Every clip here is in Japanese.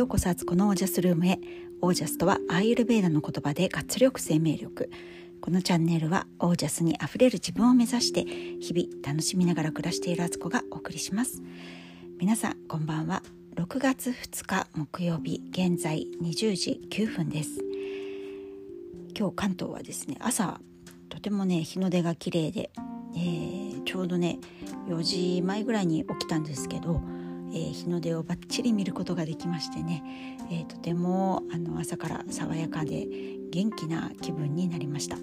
ようこそアツコのオージャスルームへ。オージャスとはアーユルベーダの言葉で活力生命力。このチャンネルはオージャスにあふれる自分を目指して日々楽しみながら暮らしているアツコがお送りします。皆さんこんばんは。6月2日木曜日現在20時9分です。今日関東はですね朝とてもね日の出が綺麗で、えー、ちょうどね4時前ぐらいに起きたんですけどえー、日の出をバッチリ見ることができましてね、えー、とてもあの朝から爽やかで元気な気分になりました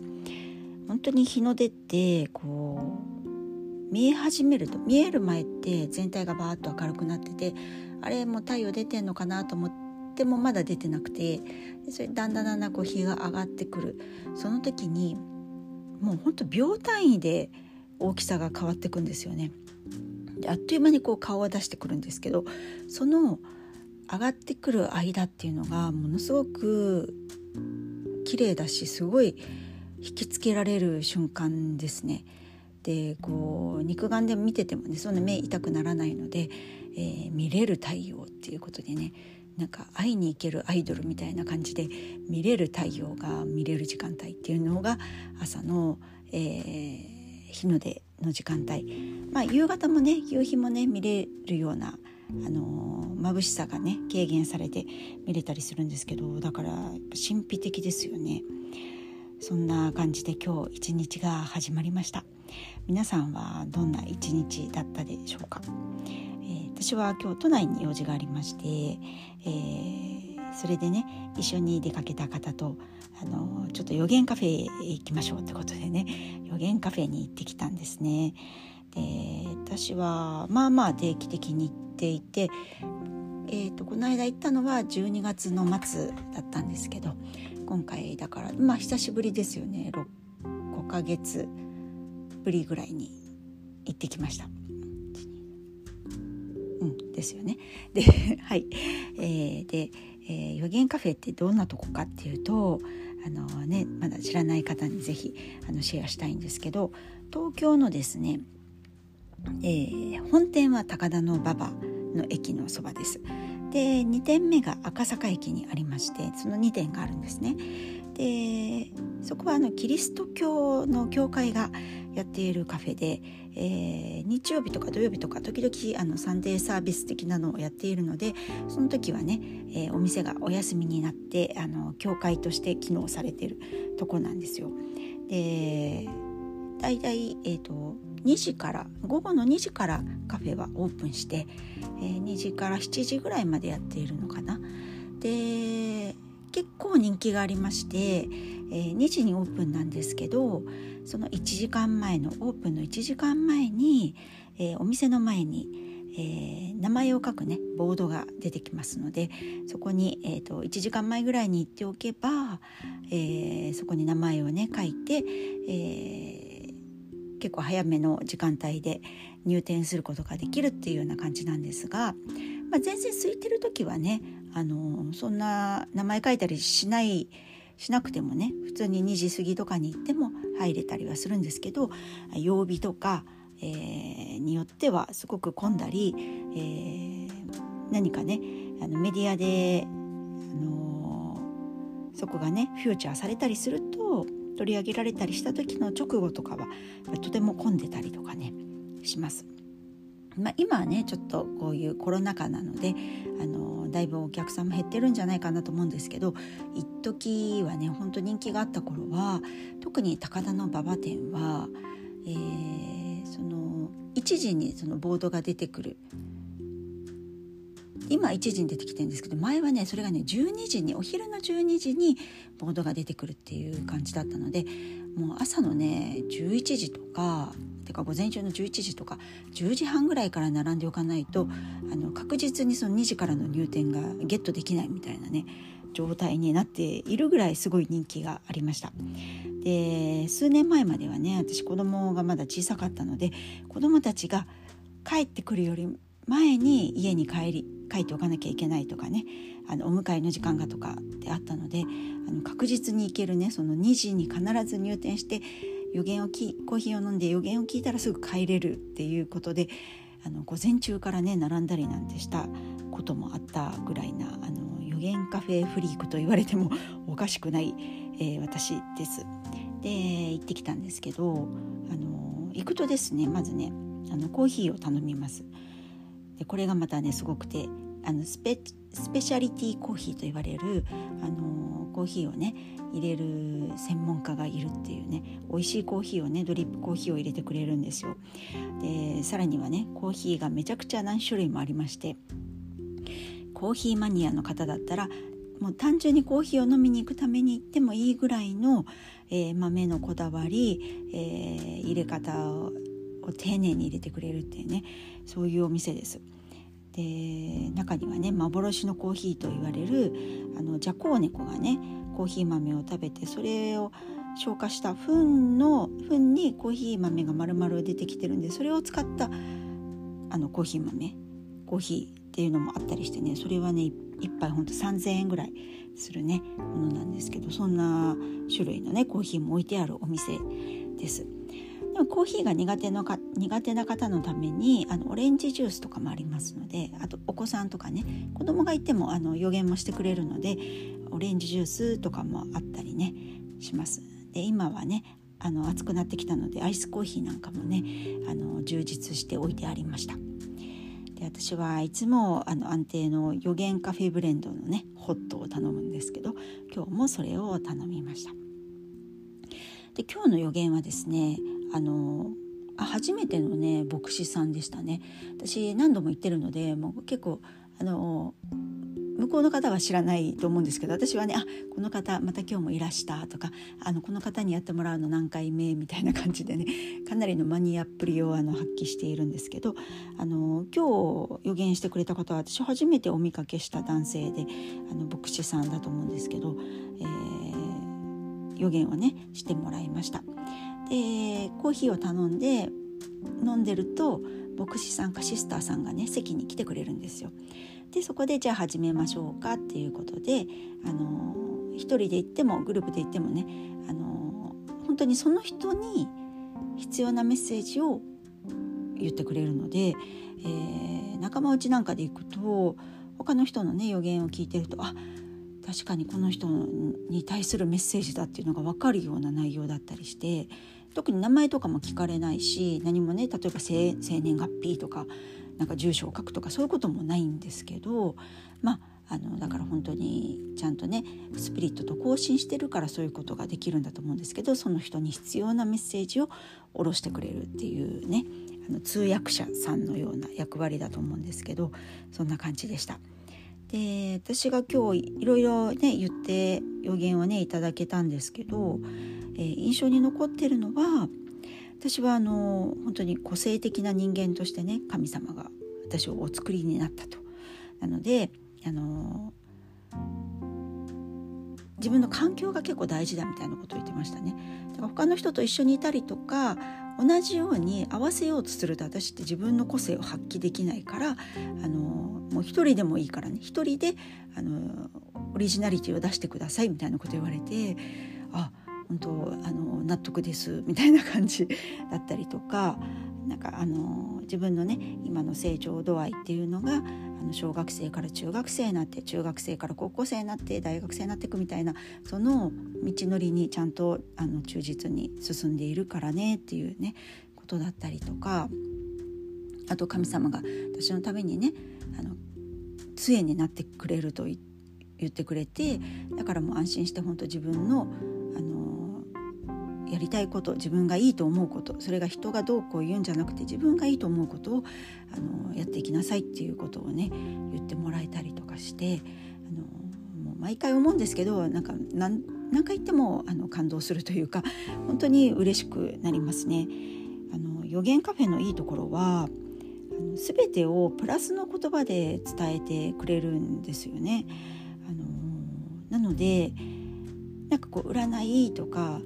本当に日の出ってこう見え始めると見える前って全体がバーッと明るくなっててあれもう太陽出てんのかなと思ってもまだ出てなくてそれだんだんだんだんこう日が上がってくるその時にもうほんと秒単位で大きさが変わってくんですよね。であっという間にこう顔を出してくるんですけどその上がってくる間っていうのがものすごく綺麗だしすごい引きつけられる瞬間ですね。でこう肉眼で見ててもねそんな目痛くならないので、えー、見れる太陽っていうことでねなんか会いに行けるアイドルみたいな感じで見れる太陽が見れる時間帯っていうのが朝の、えー、日の出の時間帯、まあ、夕方もね夕日もね見れるようなあの眩しさがね軽減されて見れたりするんですけどだから神秘的ですよね。そんな感じで今日一日が始まりました。皆さんはどんな一日だったでしょうか、えー、私は今日都内に用事がありまして、えー、それでね一緒に出かけた方とあのちょっと予言カフェへ行きましょうってことでね予言カフェに行ってきたんですね。で私はまあまあ定期的に行っていて、えーと、この間行ったのは12月の末だったんですけど今回だからまあ久しぶりですよね 5, 5ヶ月ぶりぐらいに行ってきました。ですよね。で はい、えー、で、えー、予言カフェってどんなとこかっていうとあのねまだ知らない方に是非あのシェアしたいんですけど東京のですね、えー、本店は高田馬場の駅のそばです。で2店目が赤坂駅にありましてその2店があるんですね。でそこはあのキリスト教の教会がやっているカフェで、えー、日曜日とか土曜日とか時々あのサンデーサービス的なのをやっているのでその時はね、えー、お店がお休みになってあの教会として機能されているとこなんですよ。でだいたい、えーと、2時から午後の2時からカフェはオープンして、えー、2時から7時ぐらいまでやっているのかな。で結構人気がありまして、えー、2時にオープンなんですけどその1時間前のオープンの1時間前に、えー、お店の前に、えー、名前を書くねボードが出てきますのでそこに、えーと、1時間前ぐらいに行っておけば、えそこに名前をね書いて、え結構早めの時間帯で入店することができるっていうような感じなんですが、まあ、全然空いてる時はねあのそんな名前書いたりしないしなくてもね普通に2時過ぎとかに行っても入れたりはするんですけど曜日とか、えー、によってはすごく混んだり、えー、何かねあのメディアで、あのー、そこがねフューチャーされたりすると取り上げられたりした時の直後とかはとても混んでたりとかねします。まあ、今はねちょっとこういうコロナ禍なのであのだいぶお客さんも減ってるんじゃないかなと思うんですけど一時はねほんと人気があった頃は特に高田馬場店は、えー、その1時にそのボードが出てくる。今1時に出てきてるんですけど前はねそれがね12時にお昼の12時にボードが出てくるっていう感じだったのでもう朝のね11時とかてか午前中の11時とか10時半ぐらいから並んでおかないとあの確実にその2時からの入店がゲットできないみたいなね状態になっているぐらいすごい人気がありました。で数年前まではね私子供がまだ小さかったので子供たちが帰ってくるより前に家に帰り帰っておかなきゃいけないとかねあのお迎えの時間がとかであったのであの確実に行けるねその2時に必ず入店して予言をきコーヒーを飲んで予言を聞いたらすぐ帰れるっていうことであの午前中からね並んだりなんてしたこともあったぐらいなあの予言カフェフリークと言われてもおかしくない、えー、私です。で行ってきたんですけどあの行くとですねまずねあのコーヒーを頼みます。でこれがまたねすごくてあのスペスペシャリティコーヒーと言われるあのコーヒーをね入れる専門家がいるっていうね美味しいコーヒーをねドリップコーヒーを入れてくれるんですよ。でさらにはねコーヒーがめちゃくちゃ何種類もありましてコーヒーマニアの方だったらもう単純にコーヒーを飲みに行くために行ってもいいぐらいの、えー、豆のこだわり、えー、入れ方を丁寧に入れてくれるっていうねそういうお店です。で中にはね幻のコーヒーと言われるあのジャコウネコがねコーヒー豆を食べてそれを消化した糞の糞にコーヒー豆が丸々出てきてるんでそれを使ったあのコーヒー豆コーヒーっていうのもあったりしてねそれはね1杯ほんと3,000円ぐらいするねものなんですけどそんな種類のねコーヒーも置いてあるお店です。でもコーヒーが苦手のか苦手な方のためにあのオレンジジュースとかもありますのであとお子さんとかね子供がいてもあの予言もしてくれるのでオレンジジュースとかもあったりねします。で今はねあの暑くなってきたのでアイスコーヒーなんかもねあの充実して置いてありました。で私はいつもあの安定の予言カフェブレンドのねホットを頼むんですけど今日もそれを頼みました。で今日の予言はですねあのあ初めてのね牧師さんでしたね私何度も行ってるのでもう結構あの向こうの方は知らないと思うんですけど私はねあこの方また今日もいらしたとかあのこの方にやってもらうの何回目みたいな感じでねかなりのマニアっぷりをあの発揮しているんですけどあの今日予言してくれた方は私初めてお見かけした男性であの牧師さんだと思うんですけど、えー、予言をねしてもらいました。でコーヒーを頼んで飲んでると牧師さんかシスターさんがね席に来てくれるんですよ。でそこでじゃあ始めましょうかっていうことであの一人で行ってもグループで行ってもねあの本当にその人に必要なメッセージを言ってくれるので、えー、仲間内なんかで行くと他の人のね予言を聞いてるとあ確かにこの人に対するメッセージだっていうのが分かるような内容だったりして特に名前とかも聞かれないし何もね例えば生年月日とかなんか住所を書くとかそういうこともないんですけどまああのだから本当にちゃんとねスピリットと交信してるからそういうことができるんだと思うんですけどその人に必要なメッセージを下ろしてくれるっていうねあの通訳者さんのような役割だと思うんですけどそんな感じでした。で私が今日いろいろね言って予言をねいただけたんですけど、えー、印象に残ってるのは私はあの本当に個性的な人間としてね神様が私をお作りになったと。なのであの自分の環境が結構大事だみたいなことを言ってましたね。だから他の人と一緒にいたりとか同じように合わせようとすると私って自分の個性を発揮できないからあのもう一人でもいいからね一人であのオリジナリティを出してくださいみたいなこと言われてあ本当あの納得ですみたいな感じだったりとか なんかあの自分のね今の成長度合いっていうのがあの小学生から中学生になって中学生から高校生になって大学生になっていくみたいなその道のりにちゃんとあの忠実に進んでいるからねっていうねことだったりとかあと神様が私のためにねあの杖になってくれると言ってくれてだからもう安心して本当自分のやりたいこと自分がいいと思うことそれが人がどうこう言うんじゃなくて自分がいいと思うことをあのやっていきなさいっていうことをね言ってもらえたりとかしてあのもう毎回思うんですけどなんか何何回言ってもあの感動するというか本当に嬉しくなりますね。あの予言カフェのいいところはあの全てをプラスの言葉で伝えてくれるんですよね。あのなのでなんかこう占いとか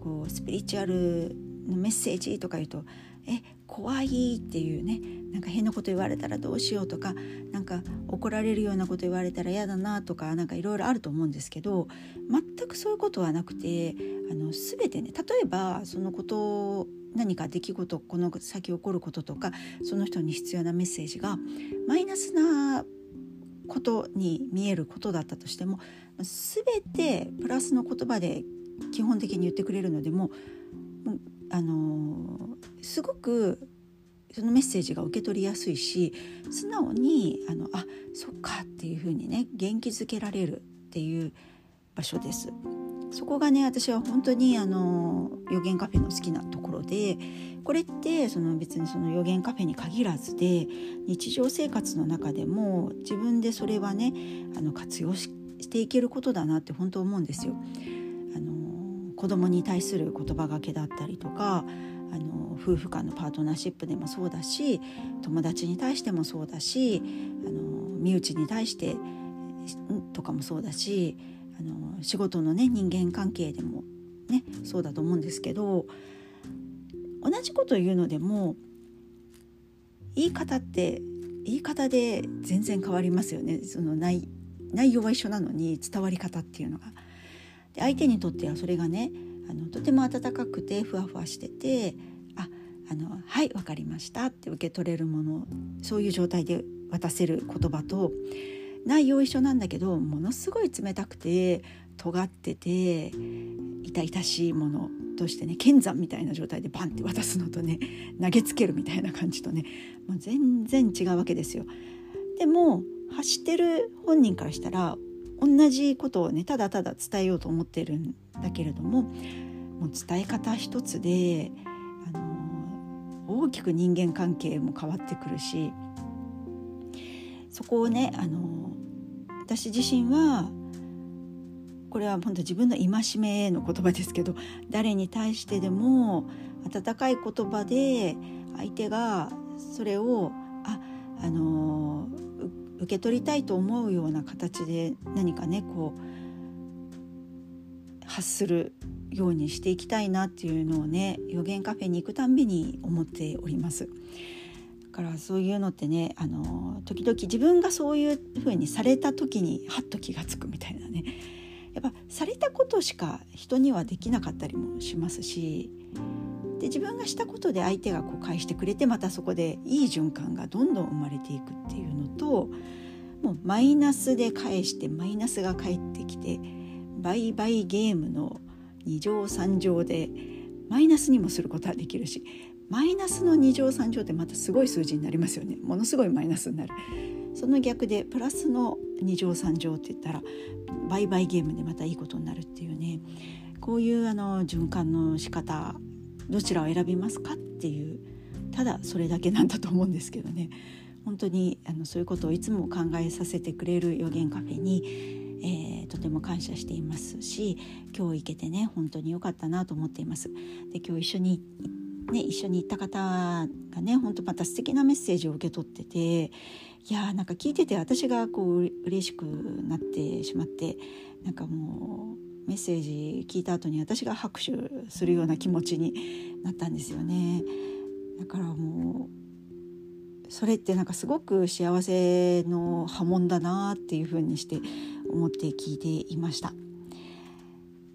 こうスピリチュアルのメッセージとか言うと「え怖い」っていうねなんか変なこと言われたらどうしようとかなんか怒られるようなこと言われたら嫌だなとかなんかいろいろあると思うんですけど全くそういうことはなくてあの全てね例えばそのこと何か出来事この先起こることとかその人に必要なメッセージがマイナスなことに見えることだったとしても全てプラスの言葉で基本的に言ってくれるのでももあのすごくそのメッセージが受け取りやすいし素直にあのあそっかっていうふうにね元気づけられるっていう場所です。そこがね私は本当にあの予言カフェの好きなところでこれってその別にその予言カフェに限らずで日常生活の中でも自分でそれはねあの活用していけることだなって本当思うんですよ。子供に対する言葉がけだったりとかあの夫婦間のパートナーシップでもそうだし友達に対してもそうだしあの身内に対してとかもそうだしあの仕事のね人間関係でもねそうだと思うんですけど同じこと言うのでも言い方って言い方で全然変わりますよねその内内容は一緒なのに伝わり方っていうのが。で相手にとってはそれがねあのとても温かくてふわふわしてて「ああのはい分かりました」って受け取れるものそういう状態で渡せる言葉と内容一緒なんだけどものすごい冷たくて尖ってて痛々しいものとしてね剣山みたいな状態でバンって渡すのとね投げつけるみたいな感じとねもう全然違うわけですよ。でも発してる本人からしたら同じことをねただただ伝えようと思ってるんだけれどももう伝え方一つで、あの大きく人間関係も変わってくるしそこをね、あの私自身はこれは本当自分の戒めの言葉ですけど誰に対してでも温かい言葉で相手がそれをああの受け取りたいと思うような形で何かねこう発するようにしていきたいなっていうのをね予言カフェに行くたんびに思っております。だからそういうのってねあの時々自分がそういう風にされた時にハッと気が付くみたいなねやっぱされたことしか人にはできなかったりもしますしで自分がしたことで相手がこう返してくれてまたそこでいい循環がどんどん生まれていくっていうのともうマイナスで返してマイナスが返ってきて倍々ゲームの2乗3乗でマイナスにもすることはできるしマイナスの2乗3乗ってまたすごい数字になりますよね。ものすごいマイナスになる。その逆でプラスの2乗3乗って言ったら倍々ゲームでまたいいことになるっていうね。こういうあの循環の仕方どちらを選びますかっていうただそれだけなんだと思うんですけどね本当にあのそういうことをいつも考えさせてくれる予言カフェに、えー、とても感謝していますし今日行けてね本当に良かったなと思っています。で今日一緒にね、一緒に行った方がね本当また素敵なメッセージを受け取ってていやーなんか聞いてて私がこう嬉しくなってしまってなんかもうメッセージ聞いた後に私が拍手するような気持ちになったんですよね。だからもうそれってなんかすごく幸せの波紋だなっていうふうにして思って聞いていました。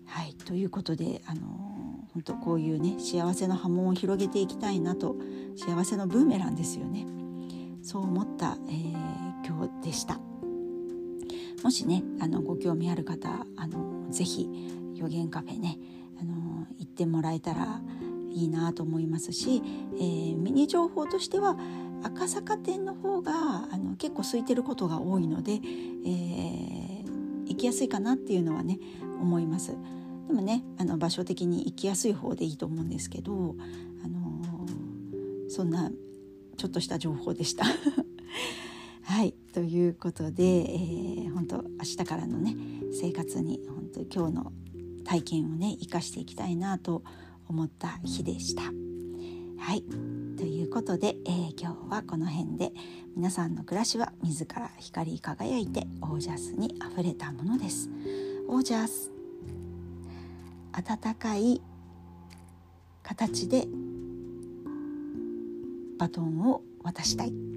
はいということであの本当こういうね幸せの波紋を広げていきたいなと幸せのブーメランですよねそう思った、えー、今日でしたもしねあのご興味ある方あのぜひ予言カフェねあの行ってもらえたらいいなと思いますし、えー、ミニ情報としては赤坂店の方があの結構空いてることが多いので、えー、行きやすいかなっていうのはね思います。でもねあの場所的に行きやすい方でいいと思うんですけど、あのー、そんなちょっとした情報でした。はいということで、えー、本当明日からのね生活に本当今日の体験をね生かしていきたいなと思った日でした。はいということで、えー、今日はこの辺で皆さんの暮らしは自ら光り輝いてオージャスにあふれたものです。オージャス温かい形でバトンを渡したい